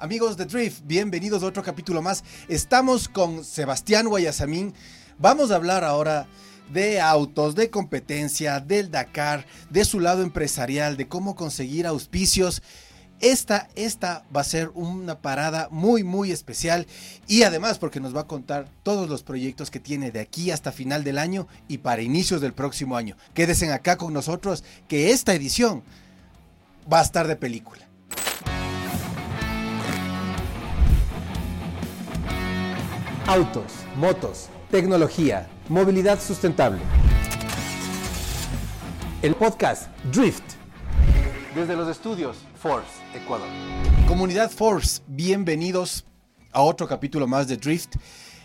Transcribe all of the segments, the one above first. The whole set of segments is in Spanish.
Amigos de Drift, bienvenidos a otro capítulo más. Estamos con Sebastián Guayasamín. Vamos a hablar ahora de autos, de competencia, del Dakar, de su lado empresarial, de cómo conseguir auspicios. Esta, esta va a ser una parada muy, muy especial y además porque nos va a contar todos los proyectos que tiene de aquí hasta final del año y para inicios del próximo año. Quédense acá con nosotros que esta edición va a estar de película. Autos, motos, tecnología, movilidad sustentable. El podcast Drift. Desde los estudios Force, Ecuador. Comunidad Force, bienvenidos a otro capítulo más de Drift.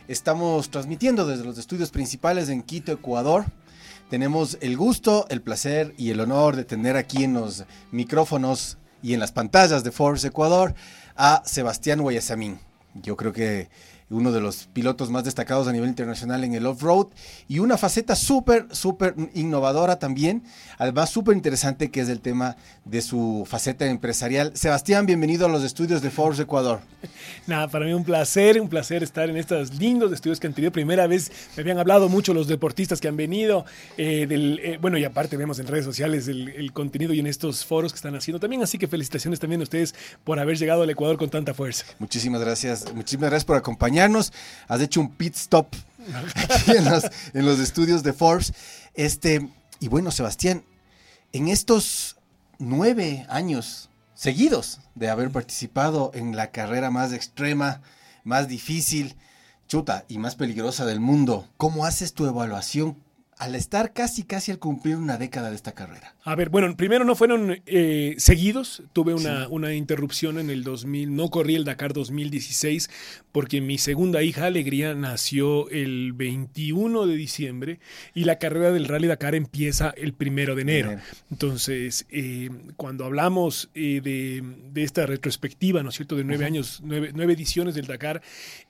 Estamos transmitiendo desde los estudios principales en Quito, Ecuador. Tenemos el gusto, el placer y el honor de tener aquí en los micrófonos y en las pantallas de Force Ecuador a Sebastián Guayasamín. Yo creo que uno de los pilotos más destacados a nivel internacional en el off-road y una faceta súper, súper innovadora también, además súper interesante que es el tema de su faceta empresarial. Sebastián, bienvenido a los estudios de Force Ecuador. Nada, para mí un placer, un placer estar en estos lindos estudios que han tenido. Primera vez me habían hablado mucho los deportistas que han venido, eh, del, eh, bueno, y aparte vemos en redes sociales el, el contenido y en estos foros que están haciendo también, así que felicitaciones también a ustedes por haber llegado al Ecuador con tanta fuerza. Muchísimas gracias, muchísimas gracias por acompañarnos. Has hecho un pit stop aquí en en los estudios de Forbes. Este, y bueno, Sebastián, en estos nueve años seguidos de haber participado en la carrera más extrema, más difícil, chuta y más peligrosa del mundo, ¿cómo haces tu evaluación al estar casi, casi al cumplir una década de esta carrera? A ver, bueno, primero no fueron eh, seguidos. Tuve una, sí. una, interrupción en el 2000. No corrí el Dakar 2016 porque mi segunda hija, Alegría, nació el 21 de diciembre y la carrera del Rally Dakar empieza el primero de enero. Bien. Entonces, eh, cuando hablamos eh, de, de, esta retrospectiva, ¿no es cierto?, de nueve años, nueve, nueve, ediciones del Dakar,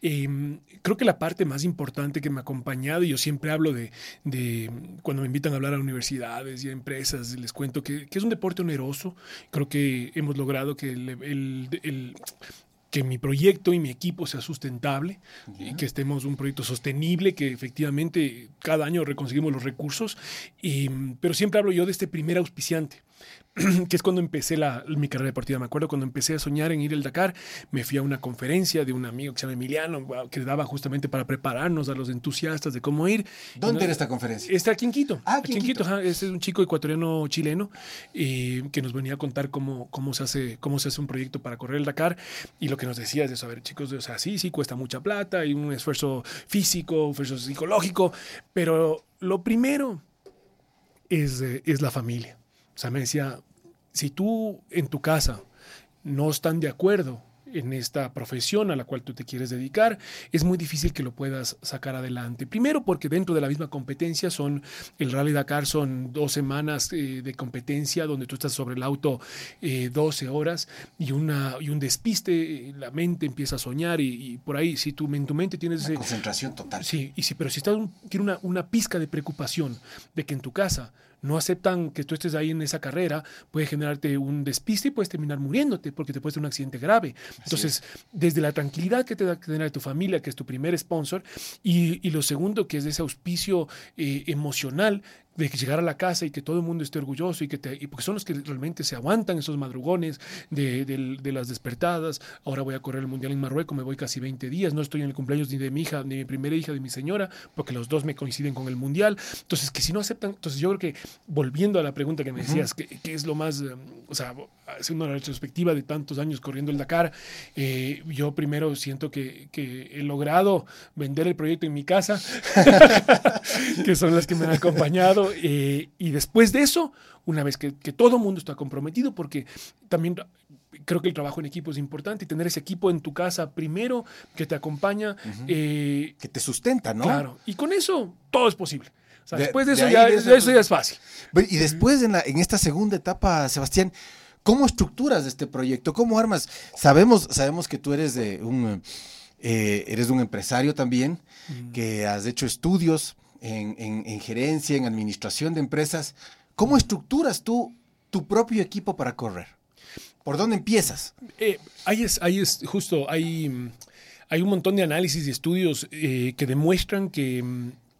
creo que la parte más importante que me ha acompañado, y yo siempre hablo de, de cuando me invitan a hablar a universidades y a empresas, les cuento que, que es un deporte oneroso. Creo que hemos logrado que el, el, el que mi proyecto y mi equipo sea sustentable, yeah. y que estemos un proyecto sostenible, que efectivamente cada año reconseguimos los recursos, y, pero siempre hablo yo de este primer auspiciante. que es cuando empecé la, mi carrera deportiva. Me acuerdo cuando empecé a soñar en ir al Dakar, me fui a una conferencia de un amigo que se llama Emiliano, que daba justamente para prepararnos a los entusiastas de cómo ir. ¿Dónde no, era esta conferencia? Está aquí en Quito. Ah, aquí, aquí en Quito. Quito es un chico ecuatoriano chileno eh, que nos venía a contar cómo, cómo, se hace, cómo se hace un proyecto para correr el Dakar. Y lo que nos decía es eso, a ver, chicos, o sea, sí, sí, cuesta mucha plata y un esfuerzo físico, un esfuerzo psicológico, pero lo primero es, eh, es la familia. O sea, me decía, si tú en tu casa no están de acuerdo en esta profesión a la cual tú te quieres dedicar, es muy difícil que lo puedas sacar adelante. Primero porque dentro de la misma competencia son, el Rally Dakar son dos semanas eh, de competencia donde tú estás sobre el auto eh, 12 horas y, una, y un despiste, la mente empieza a soñar y, y por ahí, si tú en tu mente tienes... Una ese, concentración total. Sí, y si, pero si estás, tiene una, una pizca de preocupación de que en tu casa no aceptan que tú estés ahí en esa carrera, puede generarte un despiste y puedes terminar muriéndote porque te puede ser un accidente grave. Entonces, desde la tranquilidad que te da que tener a tu familia, que es tu primer sponsor, y, y lo segundo, que es ese auspicio eh, emocional de que llegar a la casa y que todo el mundo esté orgulloso y que te, y porque son los que realmente se aguantan esos madrugones de, de, de, las despertadas. Ahora voy a correr el mundial en Marruecos, me voy casi 20 días, no estoy en el cumpleaños ni de mi hija, ni de mi primera hija, de mi señora, porque los dos me coinciden con el mundial. Entonces, que si no aceptan, entonces yo creo que volviendo a la pregunta que me decías, uh -huh. ¿qué, ¿qué, es lo más, um, o sea, haciendo una retrospectiva de tantos años corriendo el Dakar, eh, yo primero siento que, que he logrado vender el proyecto en mi casa, que son las que me han acompañado eh, y después de eso, una vez que, que todo el mundo está comprometido, porque también creo que el trabajo en equipo es importante y tener ese equipo en tu casa primero que te acompaña. Uh -huh. eh, que te sustenta, ¿no? Claro. Y con eso todo es posible. O sea, de, después de eso, ya, de eso, ya es fácil. Y después, en, la, en esta segunda etapa, Sebastián, ¿cómo estructuras este proyecto? ¿Cómo armas? Sabemos, sabemos que tú eres de un, eh, eres un empresario también, que has hecho estudios en, en, en, gerencia, en administración de empresas. ¿Cómo estructuras tú tu propio equipo para correr? ¿Por dónde empiezas? Eh, ahí, es, justo, hay, un montón de análisis y estudios eh, que demuestran que,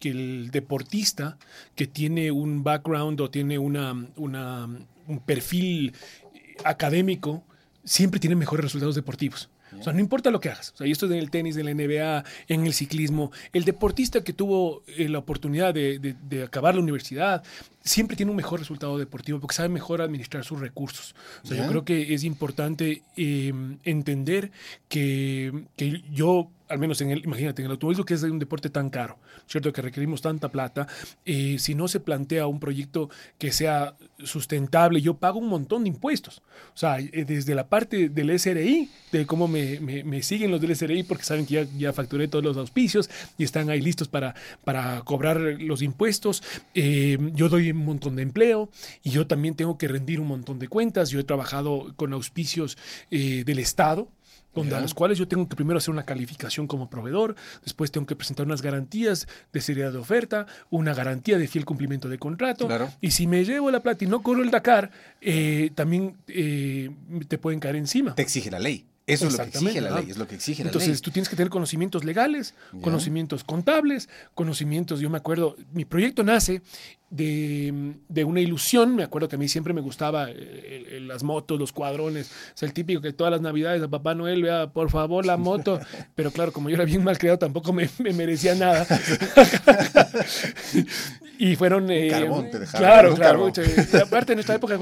el deportista que tiene un background o tiene una, un perfil académico siempre tiene mejores resultados deportivos. O sea, no importa lo que hagas. O sea, y esto es en el tenis, en la NBA, en el ciclismo. El deportista que tuvo eh, la oportunidad de, de, acabar la universidad siempre tiene un mejor resultado deportivo porque sabe mejor administrar sus recursos. O sea, yo creo que es importante eh, entender que, que yo al menos en el, imagínate, en el automovilismo que es un deporte tan caro, ¿cierto? Que requerimos tanta plata, eh, si no se plantea un proyecto que sea sustentable, yo pago un montón de impuestos. O sea, eh, desde la parte del SRI, de cómo me, me, siguen los del SRI, porque saben que ya, ya, facturé todos los auspicios y están ahí listos para, para cobrar los impuestos. Eh, yo doy un montón de empleo y yo también tengo que rendir un montón de cuentas. Yo he trabajado con auspicios del Estado donde a los cuales yo tengo que primero hacer una calificación como proveedor, después tengo que presentar unas garantías de seriedad de oferta, una garantía de fiel cumplimiento de contrato, y si me llevo la plata y no corro el Dakar, eh, también eh, te pueden caer encima. Te exige la ley. Eso es lo que exige la ley, es lo que exige la Entonces, tú tienes que tener conocimientos legales, conocimientos contables, conocimientos, yo me acuerdo, mi proyecto nace de, de, una ilusión, me acuerdo que a mí siempre me gustaba eh, las motos, los cuadrones, es el típico que todas las navidades a Papá Noel, vea, por favor, la moto, pero claro, como yo era bien mal creado, tampoco me, me merecía nada. y fueron... Eh, carbón te dejaron. Claro, claro. aparte en esta época,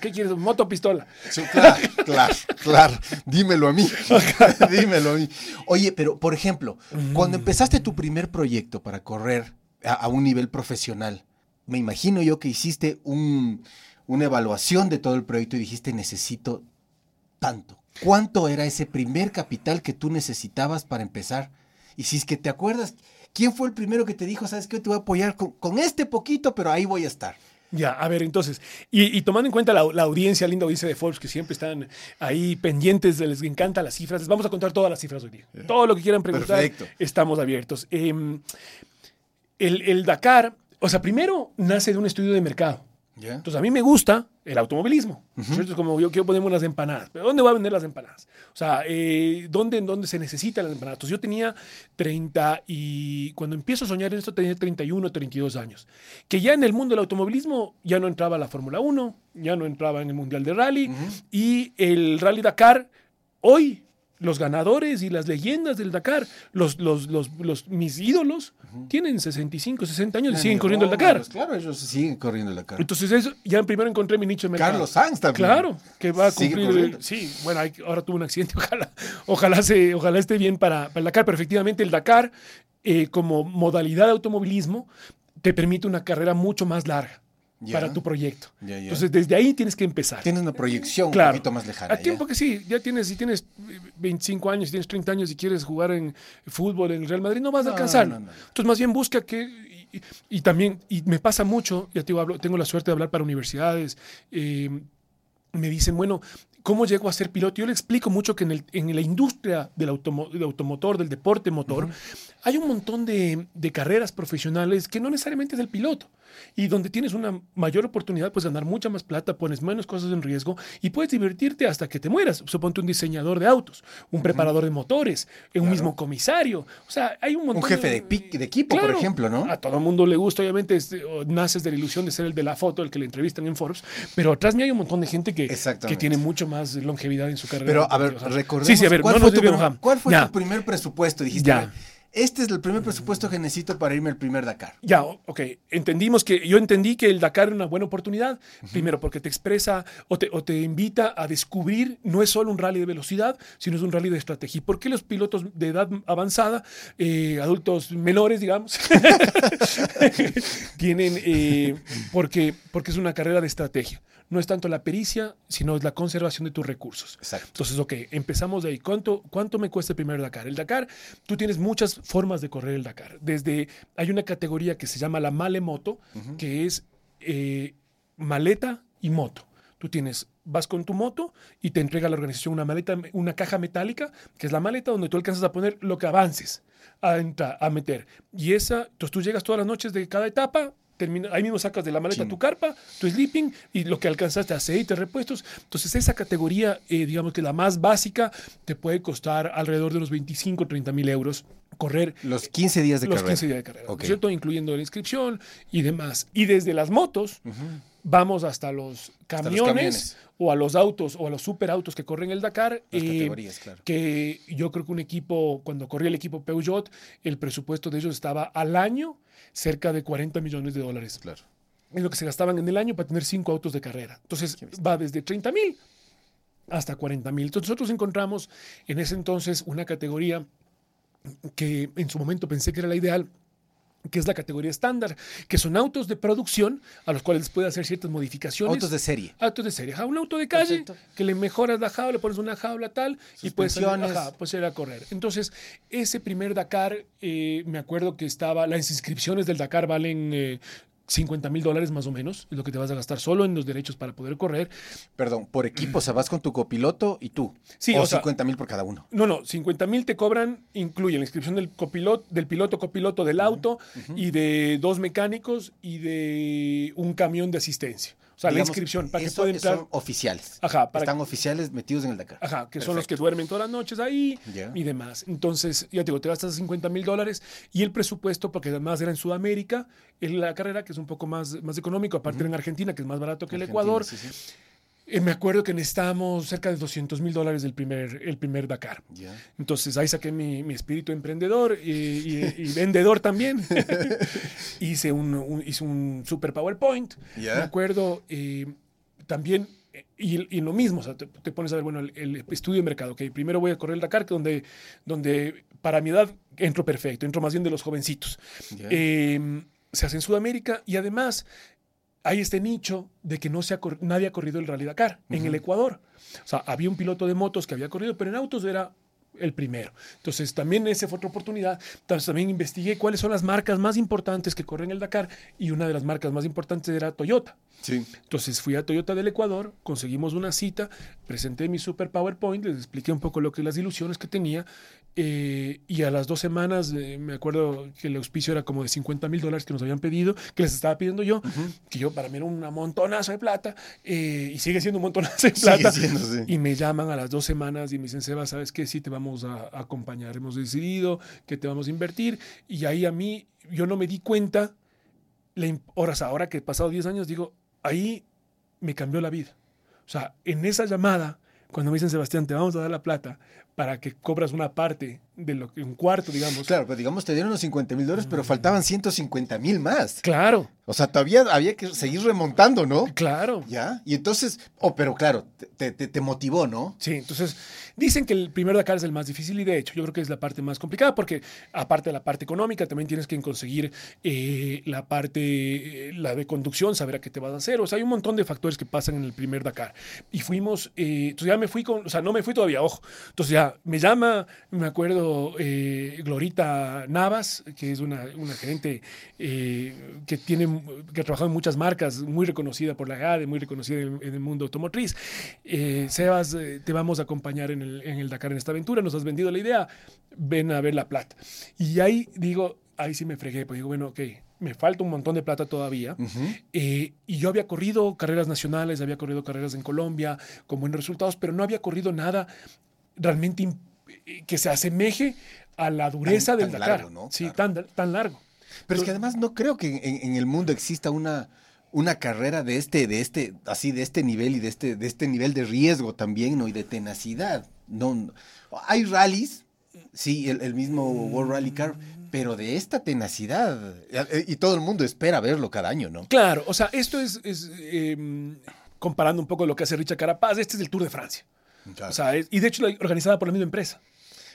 ¿qué quieres? Moto, pistola. claro, claro, claro dímelo a mí. dímelo a mí. Oye, pero por ejemplo, cuando mm. empezaste tu primer proyecto para correr a, un nivel profesional, me imagino yo que hiciste una evaluación de todo el proyecto y dijiste, necesito tanto. ¿Cuánto era ese primer capital que tú necesitabas para empezar? Y si es que te acuerdas, ¿quién fue el primero que te dijo, sabes que te voy a apoyar con este poquito, pero ahí voy a estar? Ya, a ver, entonces, y, tomando en cuenta la, audiencia, linda audiencia de Forbes, que siempre están ahí pendientes, les encanta las cifras, les vamos a contar todas las cifras hoy día. Todo lo que quieran preguntar, estamos abiertos. Em, el, el Dakar, o sea, primero nace de un estudio de mercado. Entonces, a mí me gusta el automovilismo. Es como yo quiero ponerme unas empanadas. ¿Pero dónde voy a vender las empanadas? O sea, eh, ¿dónde, ¿dónde se necesitan las empanadas? Entonces, yo tenía 30 y cuando empiezo a soñar en esto tenía 31, 32 años. Que ya en el mundo del automovilismo ya no entraba la Fórmula 1, ya no entraba en el Mundial de Rally y el Rally Dakar hoy los ganadores y las leyendas del Dakar, los, los, los, mis ídolos, tienen 65, 60 años y siguen corriendo el Dakar. Claro, ellos siguen corriendo el Dakar. Entonces, eso, ya primero encontré mi nicho de mercado. Carlos Sainz también. Claro, que va a cumplir. sí, bueno, ahora tuvo un accidente, ojalá, ojalá, se, ojalá esté bien para, para el Dakar, pero efectivamente el Dakar, eh, como modalidad de automovilismo, te permite una carrera mucho más larga para tu proyecto. Entonces, desde ahí tienes que empezar. Tienes una proyección un poquito más lejana. A tiempo que sí, ya tienes, si tienes 25 años, si tienes 30 años y quieres jugar en fútbol en el Real Madrid, no vas a alcanzar. Entonces, más bien busca que. Y, también, y me pasa mucho, ya te digo, tengo la suerte de hablar para universidades. Eh, me dicen, bueno, ¿Cómo llego a ser piloto? Yo le explico mucho que en, el, en la industria del, automotor, del deporte motor, hay un montón de, de, carreras profesionales que no necesariamente es el piloto y donde tienes una mayor oportunidad, pues ganar mucha más plata, pones menos cosas en riesgo y puedes divertirte hasta que te mueras. Suponte un diseñador de autos, un preparador de motores, un mismo comisario. O sea, hay un montón. Un jefe de, de equipo, por ejemplo, ¿no? A todo el mundo le gusta, obviamente, naces de la ilusión de ser el de la foto, el que le entrevistan en Forbes, pero atrás mí hay un montón de gente que, que tiene mucho más longevidad en su carrera. Pero, a ver, recordemos. Sí, sí, a ver, ¿cuál, fue, tu, ¿cuál fue tu primer presupuesto? Dijiste, ya este es el primer presupuesto que necesito para irme al primer Dakar. Ya, ok. Entendimos que, yo entendí que el Dakar era una buena oportunidad. Primero, porque te expresa o te, o te, invita a descubrir, no es solo un rally de velocidad, sino es un rally de estrategia. ¿Y por qué los pilotos de edad avanzada, eh, adultos menores, digamos, tienen, eh, porque, porque es una carrera de estrategia? No es tanto la pericia, sino es la conservación de tus recursos. Exacto. Entonces, ok, empezamos de ahí. ¿Cuánto, ¿Cuánto me cuesta el primer Dakar? El Dakar, tú tienes muchas formas de correr el Dakar. Desde, hay una categoría que se llama la male moto, que es eh, maleta y moto. Tú tienes, vas con tu moto y te entrega la organización una maleta, una caja metálica, que es la maleta donde tú alcanzas a poner lo que avances a, a meter. Y esa, entonces tú llegas todas las noches de cada etapa, termina, ahí mismo sacas de la maleta tu carpa, tu sleeping y lo que alcanzaste, aceite, repuestos. Entonces esa categoría, eh, digamos que la más básica, te puede costar alrededor de los 25, 30 mil euros correr. Los 15 días de los carrera. 15 días de carrera, ¿no es ¿cierto? Incluyendo la inscripción y demás. Y desde las motos vamos hasta los Hasta camiones, los camiones. o a los autos o a los superautos que corren el Dakar. Las eh, categorías, claro. que yo creo que un equipo, cuando corría el equipo Peugeot, el presupuesto de ellos estaba al año cerca de 40 millones de dólares. Claro. Es lo que se gastaban en el año para tener cinco autos de carrera. Entonces va desde 30 mil hasta 40 mil. Entonces nosotros encontramos en ese entonces una categoría que en su momento pensé que era la ideal, que es la categoría estándar, que son autos de producción a los cuales puede hacer ciertas modificaciones. Autos de serie. Autos de serie. Ajá, un auto de calle Perfecto. que le mejoras la jaula, le pones una jaula tal y puedes ajá, puedes ir a correr. Entonces, ese primer Dakar, eh, me acuerdo que estaba, las inscripciones del Dakar valen eh, 50 mil dólares más o menos, es lo que te vas a gastar solo en los derechos para poder correr. Perdón, por equipo, o sea, vas con tu copiloto y tú. Sí, o, o sea- 50 mil por cada uno. No, no, 50 mil te cobran, incluye la inscripción del copiloto, del piloto copiloto del auto y de dos mecánicos y de un camión de asistencia. O sea, Digamos, la inscripción para que pueda entrar. Son oficiales. Ajá, para Están oficiales metidos en el Dakar. Ajá, que son los que duermen todas las noches ahí y demás. Entonces, ya te digo, te gastas 50 mil dólares y el presupuesto, porque además era en Sudamérica, es la carrera que es un poco más, más económico, aparte era en Argentina, que es más barato que el Ecuador. sí, sí. Eh, me acuerdo que necesitábamos cerca de 200 mil dólares el primer, el primer Dakar. Ya. Entonces ahí saqué mi, mi espíritu emprendedor y, y- y vendedor también. hice, un, un- hice un super PowerPoint. Ya. Me acuerdo eh, también, eh, y, y lo mismo, o sea, te, te pones a ver, bueno, el, el estudio de mercado. Ok, primero voy a correr el Dakar, que donde, donde para mi edad entro perfecto, entro más bien de los jovencitos. Ya. Eh, se hace en Sudamérica y además hay este nicho de que no se ha nadie ha corrido el Rally Dakar en el Ecuador. O sea, había un piloto de motos que había corrido, pero en autos era el primero. Entonces, también esa fue otra oportunidad. Entonces, también investigué cuáles son las marcas más importantes que corren el Dakar y una de las marcas más importantes era Toyota. Sí. Entonces fui a Toyota del Ecuador, conseguimos una cita, presenté mi super PowerPoint, les expliqué un poco lo que las ilusiones que tenía eh, y a las dos semanas eh, me acuerdo que el auspicio era como de 50 mil dólares que nos habían pedido, que les estaba pidiendo yo, que yo para mí era un montonazo de plata eh, y sigue siendo un montonazo de plata. siendo, sí. Y me llaman a las dos semanas y me dicen, Seba, ¿sabes qué? Sí, te vamos a, a acompañar. Hemos decidido que te vamos a invertir. Y ahí a mí, yo no me di cuenta, horas ahora que he pasado 10 años, digo, ahí me cambió la vida. O sea, en esa llamada, cuando me dicen, Sebastián, te vamos a dar la plata para que cobras una parte de lo que, un cuarto, digamos. Claro, pero digamos, te dieron los 50 mil dólares, pero faltaban 150 mil más. Claro, O sea, todavía había que seguir remontando, ¿no? claro. Ya. Y entonces, oh, pero claro, te, te- te motivó, ¿no? Sí, entonces dicen que el primer Dakar es el más difícil y de hecho yo creo que es la parte más complicada porque aparte de la parte económica también tienes que conseguir eh, la parte, eh, la de conducción, saber a qué te vas a hacer. O sea, hay un montón de factores que pasan en el primer Dakar. Y fuimos, eh, entonces ya me fui con, o sea, no me fui todavía, ojo. Entonces ya me llama, me acuerdo, eh, Glorita Navas, que es una, una gerente eh, que tiene, que ha trabajado en muchas marcas, muy reconocida por la GADE, muy reconocida en, en el mundo automotriz. Eh, Sebas, te vamos a acompañar en el, en el Dakar en esta aventura, nos has vendido la idea, ven a ver la plata. Y ahí digo, ahí sí me fregué, pues digo, bueno, ok, me falta un montón de plata todavía. Eh, y yo había corrido carreras nacionales, había corrido carreras en Colombia con buenos resultados, pero no había corrido nada realmente eh, que se asemeje a la dureza Tan- del tan Dakar. largo, ¿no? Sí, Claro. tan, tan largo. Pero es que además no creo que en, en el mundo exista una, una carrera de este, de este, así de este nivel y de este, de este nivel de riesgo también, ¿no? Y de tenacidad. No, no. hay rallies, sí, el, el mismo World Rally Car, pero de esta tenacidad. eh, Y todo el mundo espera verlo cada año, ¿no? Claro, o sea, esto es, es, eh, comparando un poco lo que hace Richard Carapaz, este es el Tour de Francia. O sea, es- y de hecho organizada por la misma empresa.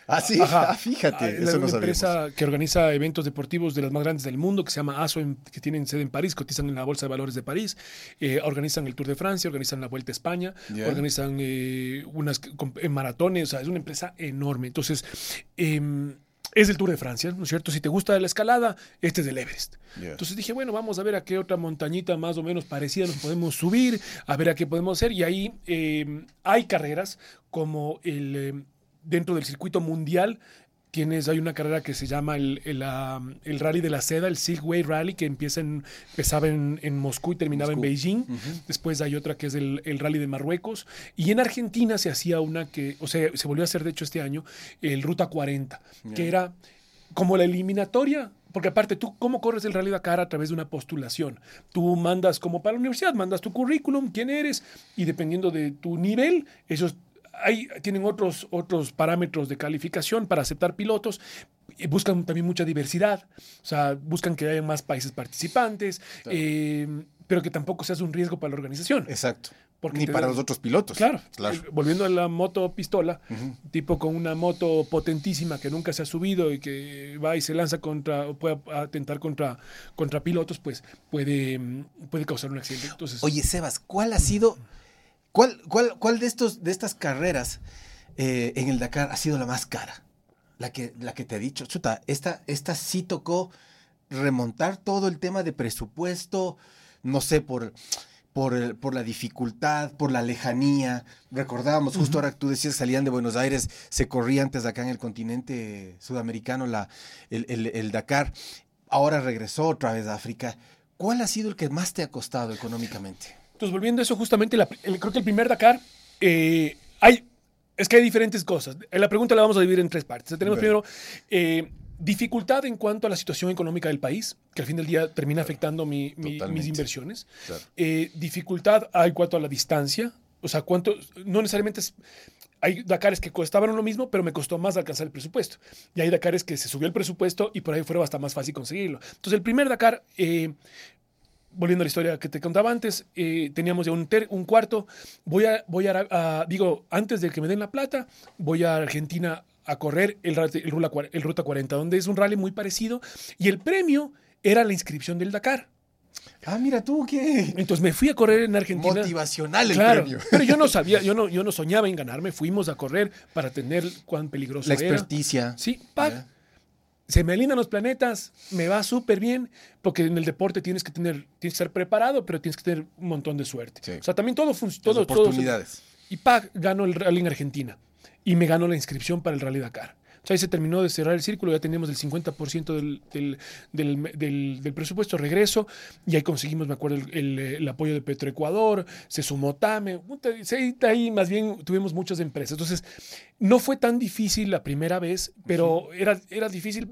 ah, sí, Ajá. ah, fíjate, Ah, es eso no una sabíamos. empresa que organiza eventos deportivos de las más grandes del mundo, que se llama ASO, que tienen sede en París, cotizan en la Bolsa de Valores de París, eh, organizan el Tour de Francia, organizan la Vuelta a España, organizan eh, unas eh, maratones, o sea, es una empresa enorme. Entonces, em, es el Tour de Francia, ¿no es cierto? Si te gusta la escalada, este es el Everest. Entonces dije, bueno, vamos a ver a qué otra montañita más o menos parecida nos podemos subir, a ver a qué podemos hacer. Y ahí eh, hay carreras como el, eh, dentro del circuito mundial, Tienes, hay una carrera que se llama el, el, ah, el Rally de la Seda, el Silkway Rally, que empieza en, empezaba en, en Moscú y terminaba Moscú. en Beijing. Después hay otra que es el, el Rally de Marruecos. Y en Argentina se hacía una que, o sea, se volvió a hacer de hecho este año, el Ruta 40, que era como la eliminatoria. Porque aparte, tú, ¿cómo corres el Rally Dakar a través de una postulación? Tú mandas, como para la universidad, mandas tu currículum, quién eres, y dependiendo de tu nivel, ellos hay, tienen otros, otros parámetros de calificación para aceptar pilotos. Buscan también mucha diversidad, o sea, buscan que haya más países participantes, Claro. eh, pero que tampoco seas un riesgo para la organización. Exacto. Porque Ni para da- los otros pilotos. Claro, Claro. Eh, volviendo a la moto pistola, tipo con una moto potentísima que nunca se ha subido y que va y se lanza contra, o puede atentar contra, contra pilotos, pues puede, mm, puede causar un accidente. Entonces, Oye, Sebas, ¿cuál ha sido, cuál, cuál, cuál de estos, de estas carreras eh, en el Dakar ha sido la más cara? La que, la que te he dicho, chuta, esta, esta sí tocó remontar todo el tema de presupuesto, no sé, por, por, por la dificultad, por la lejanía. Recordábamos, justo ahora que tú decías, salían de Buenos Aires, se corría antes acá en el continente sudamericano la, el, el- el Dakar. Ahora regresó otra vez a África. ¿Cuál ha sido el que más te ha costado económicamente? Entonces, volviendo a eso, justamente, la- el- creo que el primer Dakar, eh, hay, es que hay diferentes cosas. Eh, La pregunta la vamos a dividir en tres partes. Tenemos primero eh, dificultad en cuanto a la situación económica del país, que al fin del día termina afectando mi- mi- mis inversiones. Eh, dificultad en cuanto a la distancia, o sea, cuánto, no necesariamente es... Hay Dakares que costaban lo mismo, pero me costó más alcanzar el presupuesto. Y hay Dakares que se subió el presupuesto y por ahí fuera hasta más fácil conseguirlo. Entonces, el primer Dakar, eh, volviendo a la historia que te contaba antes, eh, teníamos ya un, ter- un cuarto. Voy a, voy a, a- digo, antes de que me den la plata, voy a Argentina a correr el, el, el Ruta 40, donde es un rally muy parecido. Y el premio era la inscripción del Dakar. Ah, mira tú, qué Entonces me fui a correr en Argentina. motivacional el Claro, premio. pero yo no sabía, yo no, yo no soñaba en ganarme. Fuimos a correr para tener cuán peligroso La era. experticia. Sí, pa, Ya. Se me alinean los planetas, me va súper bien, porque en el deporte tienes que tener, tienes que estar preparado, pero tienes que tener un montón de suerte. Sí. O sea, también todo funciona. Todo, oportunidades. y pa, ganó el rally en Argentina y me ganó la inscripción para el Rally Dakar. Sea, ahí se terminó de cerrar el círculo, ya teníamos el 50% del, del, del, presupuesto, regreso, y ahí conseguimos, me acuerdo, el, el- el apoyo de Petroecuador, se sumó TAME, ahí más bien tuvimos muchas empresas. Entonces, no fue tan difícil la primera vez, pero era, era difícil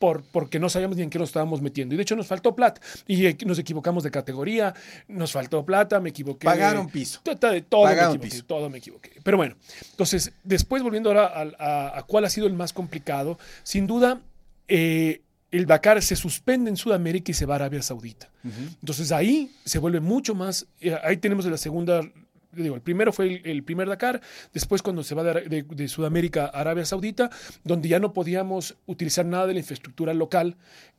por, porque no sabíamos ni en qué nos estábamos metiendo. Y de hecho nos faltó plata. Y eh, nos equivocamos de categoría, nos faltó plata, me equivoqué. Pagaron piso. todo Pagaron me equivoqué, piso. todo me equivoqué. Pero bueno, entonces, después volviendo ahora a, a- a cuál ha sido el más complicado, sin duda, eh, el Dakar se suspende en Sudamérica y se va a Arabia Saudita. Entonces ahí se vuelve mucho más, eh, ahí tenemos la segunda, digo, el primero fue el, el primer Dakar, después cuando se va de, Ara- de- de Sudamérica a Arabia Saudita, donde ya no podíamos utilizar nada de la infraestructura local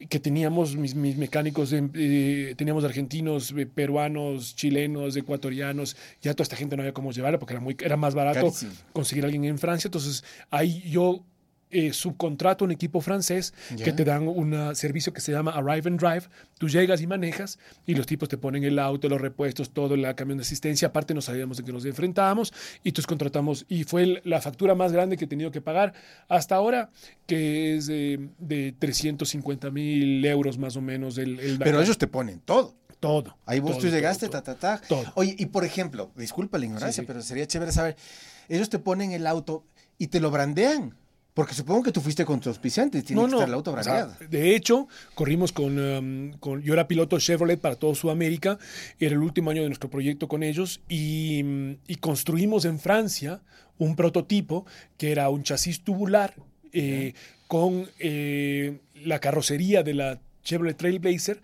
que teníamos mis, mis mecánicos, de- eh, teníamos argentinos, eh, peruanos, chilenos, ecuatorianos, ya toda esta gente no había cómo llevarla porque era, muy, era más barato Carísimo. conseguir a alguien en Francia, entonces ahí yo... eh, subcontrato a un equipo francés que te dan un servicio que se llama Arrive and Drive. Tú llegas y manejas y los tipos te ponen el auto, los repuestos, todo, el camión de asistencia. Aparte no sabíamos de qué nos enfrentábamos y entonces contratamos y fue el- la factura más grande que he tenido que pagar hasta ahora, que es de, de 350 mil euros más o menos. El, el Pero ellos te ponen todo. todo. Ahí vos todo, tú llegaste, todo, ta, ta, ta. todo. Oye, y por ejemplo, disculpa la ignorancia, Sí, sí. pero sería chévere saber, ellos te ponen el auto y te lo brandean. Porque supongo que tú fuiste con tu auspiciante tiene que estar el auto o sea, de hecho, corrimos con, um, con- Yo era piloto Chevrolet para todo Sudamérica. Era el último año de nuestro proyecto con ellos. Y, y construimos en Francia un prototipo que era un chasis tubular eh, con eh, la carrocería de la Chevrolet Trailblazer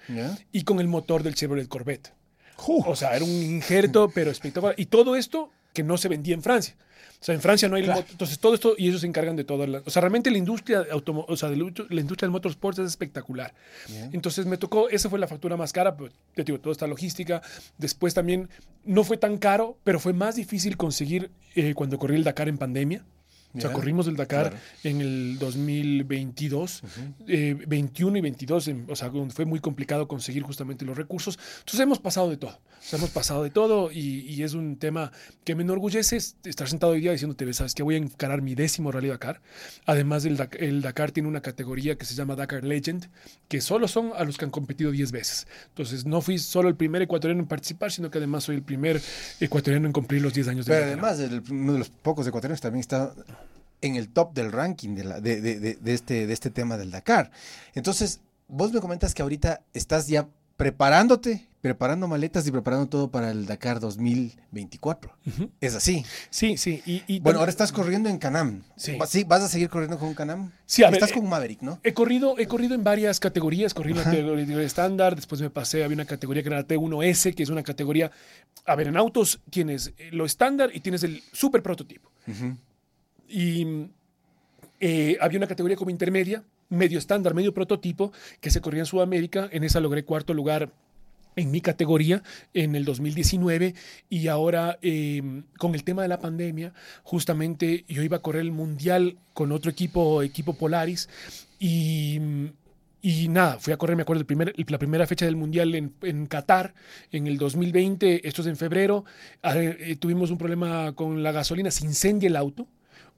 y con el motor del Chevrolet Corvette. O sea, era un injerto, pero espectacular. Y todo esto que no se vendía en Francia. O sea, en Francia no hay... Claro. Entonces, todo esto, y ellos se encargan de todo. la- o sea, realmente la industria, automo- o sea, de la industria del motorsport es espectacular. Bien. Entonces, me tocó, esa fue la factura más cara, pero te digo, toda esta logística. Después también, no fue tan caro, pero fue más difícil conseguir eh, cuando corrí el Dakar en pandemia. O sea, corrimos el Dakar claro. en el 2022, eh, 21 y 22, en- o sea, fue muy complicado conseguir justamente los recursos. Entonces hemos pasado de todo, o sea, hemos pasado de todo y, y es un tema que me enorgullece es- estar sentado hoy día diciéndote, sabes que voy a encarar mi décimo Rally Dakar. Además, el, el Dakar tiene una categoría que se llama Dakar Legend, que solo son a los que han competido 10 veces. Entonces, no fui solo el primer ecuatoriano en participar, sino que además soy el primer ecuatoriano en cumplir los 10 años de Pero además, el- uno de los pocos ecuatorianos también está en el top del ranking de, la- de, de- de- de este, de este tema del Dakar. Entonces, vos me comentas que ahorita estás ya preparándote, preparando maletas y preparando todo para el Dakar 2024. Ujú. Es así. Sí, sí. Y, y Bueno, ahora estás corriendo en Canam. Sí. Va- ¿Sí? ¿Vas a seguir corriendo con Canam? Sí, a ver, Estás eh, con Maverick, ¿no? He corrido, he corrido en varias categorías, corrí en la categoría estándar, después me pasé, había una categoría que era la T1S, que es una categoría, a ver, en autos tienes lo estándar y tienes el super prototipo. Ujú. Y eh, había una categoría como intermedia, medio estándar, medio prototipo, que se corría en Sudamérica, en esa logré cuarto lugar en mi categoría en el 2019 y ahora eh, con el tema de la pandemia, justamente yo iba a correr el mundial con otro equipo, equipo Polaris, y, y nada, fui a correr, me acuerdo, el la primera fecha del mundial en, en Qatar en el 2020, esto es en febrero, eh, tuvimos un problema con la gasolina, se incendia el auto.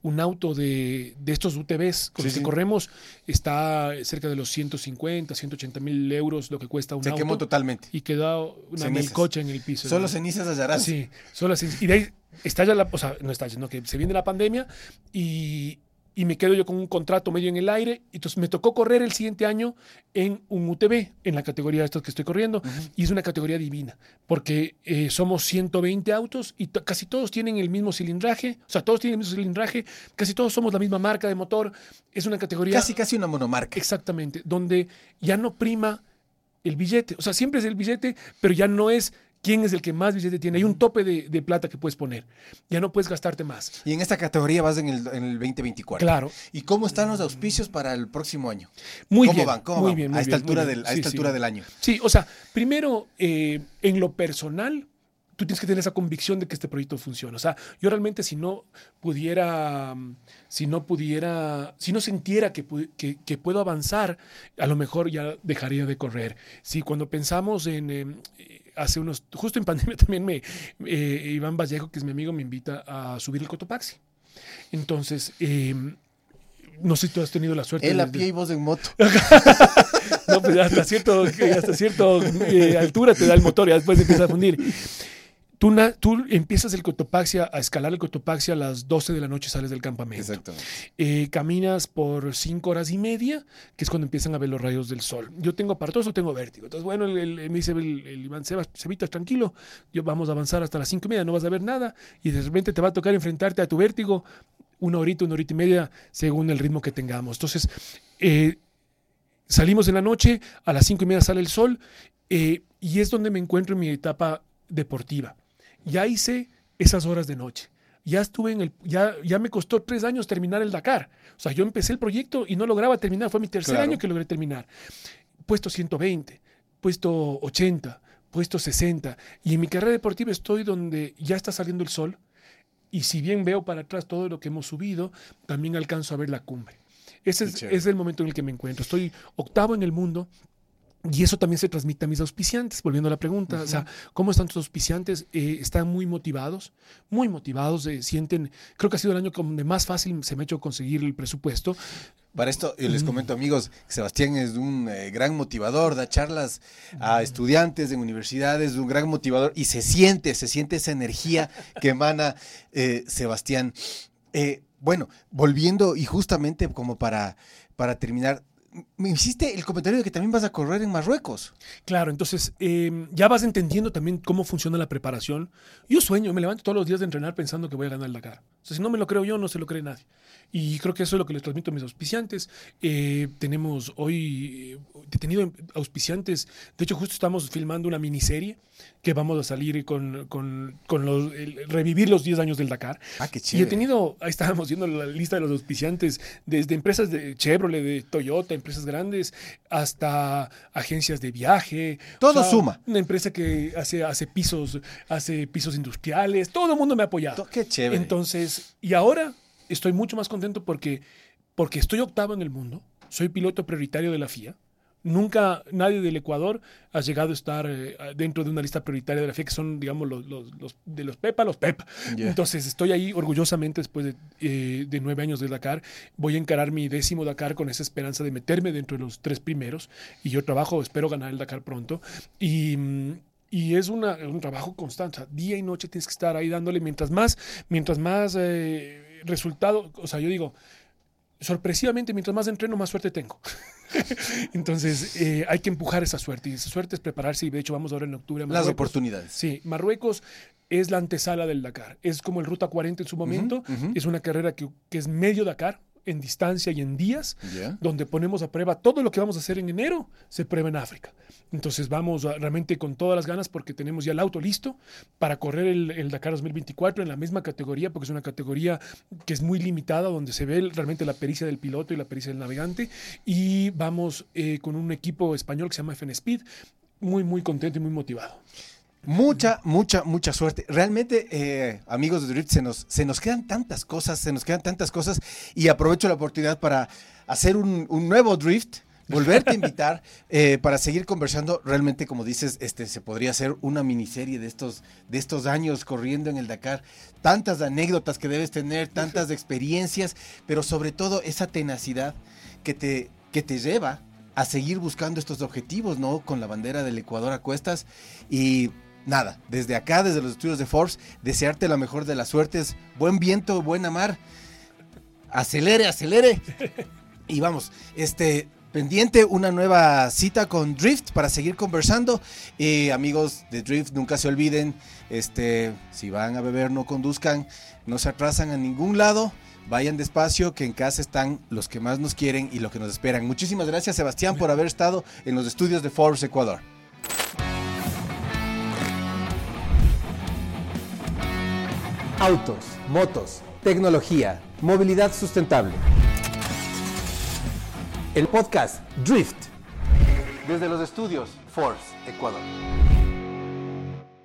Un auto de, de estos UTVs con Sí, los que sí. corremos está cerca de los 150, 180 mil euros lo que cuesta un Se auto quemó totalmente. y quedó una Cenizas. melcocha en el piso. Solo ¿no? cenizas hallarás. Sí, solo así. Y de ahí estalla la, o sea, no estalla, no, que se viene la pandemia y, y me quedo yo con un contrato medio en el aire. Entonces me tocó correr el siguiente año en un UTV, en la categoría de estos que estoy corriendo. Y es una categoría divina, porque eh, somos 120 autos y casi todos tienen el mismo cilindraje. O sea, todos tienen el mismo cilindraje, casi todos somos la misma marca de motor. Es una categoría... Casi, casi una monomarca. Exactamente, donde ya no prima el billete. O sea, siempre es el billete, pero ya no es quién es el que más billete tiene. Hay un tope de, de plata que puedes poner. Ya no puedes gastarte más. Y en esta categoría vas en el, en el 2024. Claro. ¿Y cómo están los auspicios para el próximo año? Muy ¿Cómo bien. van? ¿Cómo muy van? bien, a muy esta bien, muy altura, bien. del, a Sí, esta sí. altura del año. Sí, o sea, primero, eh, en lo personal, tú tienes que tener esa convicción de que este proyecto funciona. O sea, yo realmente si no pudiera, si no pudiera, si no sintiera que, pu- que, que puedo avanzar, a lo mejor ya dejaría de correr. Si cuando pensamos en... eh, hace unos, justo en pandemia también me, eh, Iván Vallejo, que es mi amigo, me invita a subir el Cotopaxi. Entonces, eh, no sé si tú has tenido la suerte. Él a pie y vos en moto. no, pues hasta cierto, hasta cierto eh, altura te da el motor y después empieza a fundir. Tú, na- tú empiezas el Cotopaxia, a escalar el Cotopaxia a las 12 de la noche, sales del campamento. Exactamente. Eh, caminas por 5 horas y media, que es cuando empiezan a ver los rayos del sol. Yo tengo aparatoso, tengo vértigo. Entonces, bueno, el, el- me dice el, el Iván, Sebas, tranquilo, yo vamos a avanzar hasta las 5 y media, no vas a ver nada, y de repente te va a tocar enfrentarte a tu vértigo una horita, una horita y media, según el ritmo que tengamos. Entonces, eh, salimos en la noche, a las 5 y media sale el sol, eh, y es donde me encuentro en mi etapa deportiva. Ya hice esas horas de noche. Ya estuve en el, ya, ya me costó tres años terminar el Dakar. O sea, yo empecé el proyecto y no lograba terminar. Fue mi tercer Claro. año que logré terminar. Puesto 120, puesto 80, puesto 60. Y en mi carrera deportiva estoy donde ya está saliendo el sol. Y si bien veo para atrás todo lo que hemos subido, también alcanzo a ver la cumbre. Ese es, es el momento en el que me encuentro. Estoy octavo en el mundo. Y eso también se transmite a mis auspiciantes, volviendo a la pregunta. O sea, ¿cómo están tus auspiciantes? Eh, están muy motivados, muy motivados, eh, sienten, creo que ha sido el año donde más fácil se me ha hecho conseguir el presupuesto. Para esto, eh, les comento, amigos, Sebastián es un eh, gran motivador, da charlas a estudiantes en universidades, un gran motivador y se siente, se siente esa energía que emana Sebastián. Bueno, volviendo y justamente como para, para terminar, me hiciste el comentario de que también vas a correr en Marruecos. Claro, entonces eh, ya vas entendiendo también cómo funciona la preparación. Yo sueño, me levanto todos los días de entrenar pensando que voy a ganar el Dakar. O sea, si no me lo creo yo, no se lo cree nadie. Y creo que eso es lo que les transmito a mis auspiciantes. Eh, tenemos hoy eh, tenido auspiciantes. De hecho, justo estamos filmando una miniserie que vamos a salir con, con, con los, el- revivir los 10 años del Dakar. Ah, qué Y he chévere. tenido, ahí estábamos viendo la lista de los auspiciantes, desde empresas de Chevrolet, de Toyota, empresas grandes, hasta agencias de viaje. Todo suma. Una empresa que hace, hace pisos, hace pisos industriales, todo el mundo me ha apoyado. Qué chévere. Entonces, y ahora estoy mucho más contento porque, porque estoy octavo en el mundo, soy piloto prioritario de la FIA. Nunca nadie del Ecuador ha llegado a estar eh, dentro de una lista prioritaria de la FIA, que son, digamos, los, los, de los PEPA, los PEP. Entonces, estoy ahí orgullosamente después de, eh, de, nueve años de Dakar. Voy a encarar mi décimo Dakar con esa esperanza de meterme dentro de los tres primeros. Y yo trabajo, espero ganar el Dakar pronto. Y, y es una, un trabajo constante. día y noche tienes que estar ahí dándole. Mientras más, mientras más eh, resultado, o sea, yo digo, sorpresivamente, mientras más entreno, más suerte tengo. Entonces, eh, hay que empujar esa suerte. Y esa suerte es prepararse. Y de hecho, vamos ahora en octubre a Las oportunidades. Sí, Marruecos es la antesala del Dakar. Es como el Ruta 40 en su momento. Es una carrera que, que es medio Dakar en distancia y en días, donde ponemos a prueba todo lo que vamos a hacer en enero, se prueba en África. Entonces vamos realmente con todas las ganas porque tenemos ya el auto listo para correr el, Dakar 2024 en la misma categoría, porque es una categoría que es muy limitada, donde se ve realmente la pericia del piloto y la pericia del navegante. Y vamos eh, con un equipo español que se llama FN Speed, muy, muy contento y muy motivado. Mucha, mucha, mucha suerte. Realmente, eh, amigos de Drift, se nos, se nos quedan tantas cosas, se nos quedan tantas cosas y aprovecho la oportunidad para hacer un, nuevo Drift, volverte a invitar eh, para seguir conversando. Realmente, como dices, este, se podría hacer una miniserie de estos, de estos años corriendo en el Dakar. Tantas anécdotas que debes tener, tantas experiencias, pero sobre todo esa tenacidad que te, que te lleva a seguir buscando estos objetivos, ¿no? Con la bandera del Ecuador a cuestas y nada, desde acá, desde los estudios de Force, desearte la mejor de las suertes, buen viento, buena mar, acelere, acelere. Y vamos, este, pendiente una nueva cita con Drift para seguir conversando. Y amigos de Drift, nunca se olviden, este, si van a beber, no conduzcan, no se atrasan a ningún lado. Vayan despacio, que en casa están los que más nos quieren y los que nos esperan. Muchísimas gracias, Sebastián, por haber estado en los estudios de Force Ecuador. Autos, motos, tecnología, movilidad sustentable. El podcast Drift. Desde los estudios Force, Ecuador.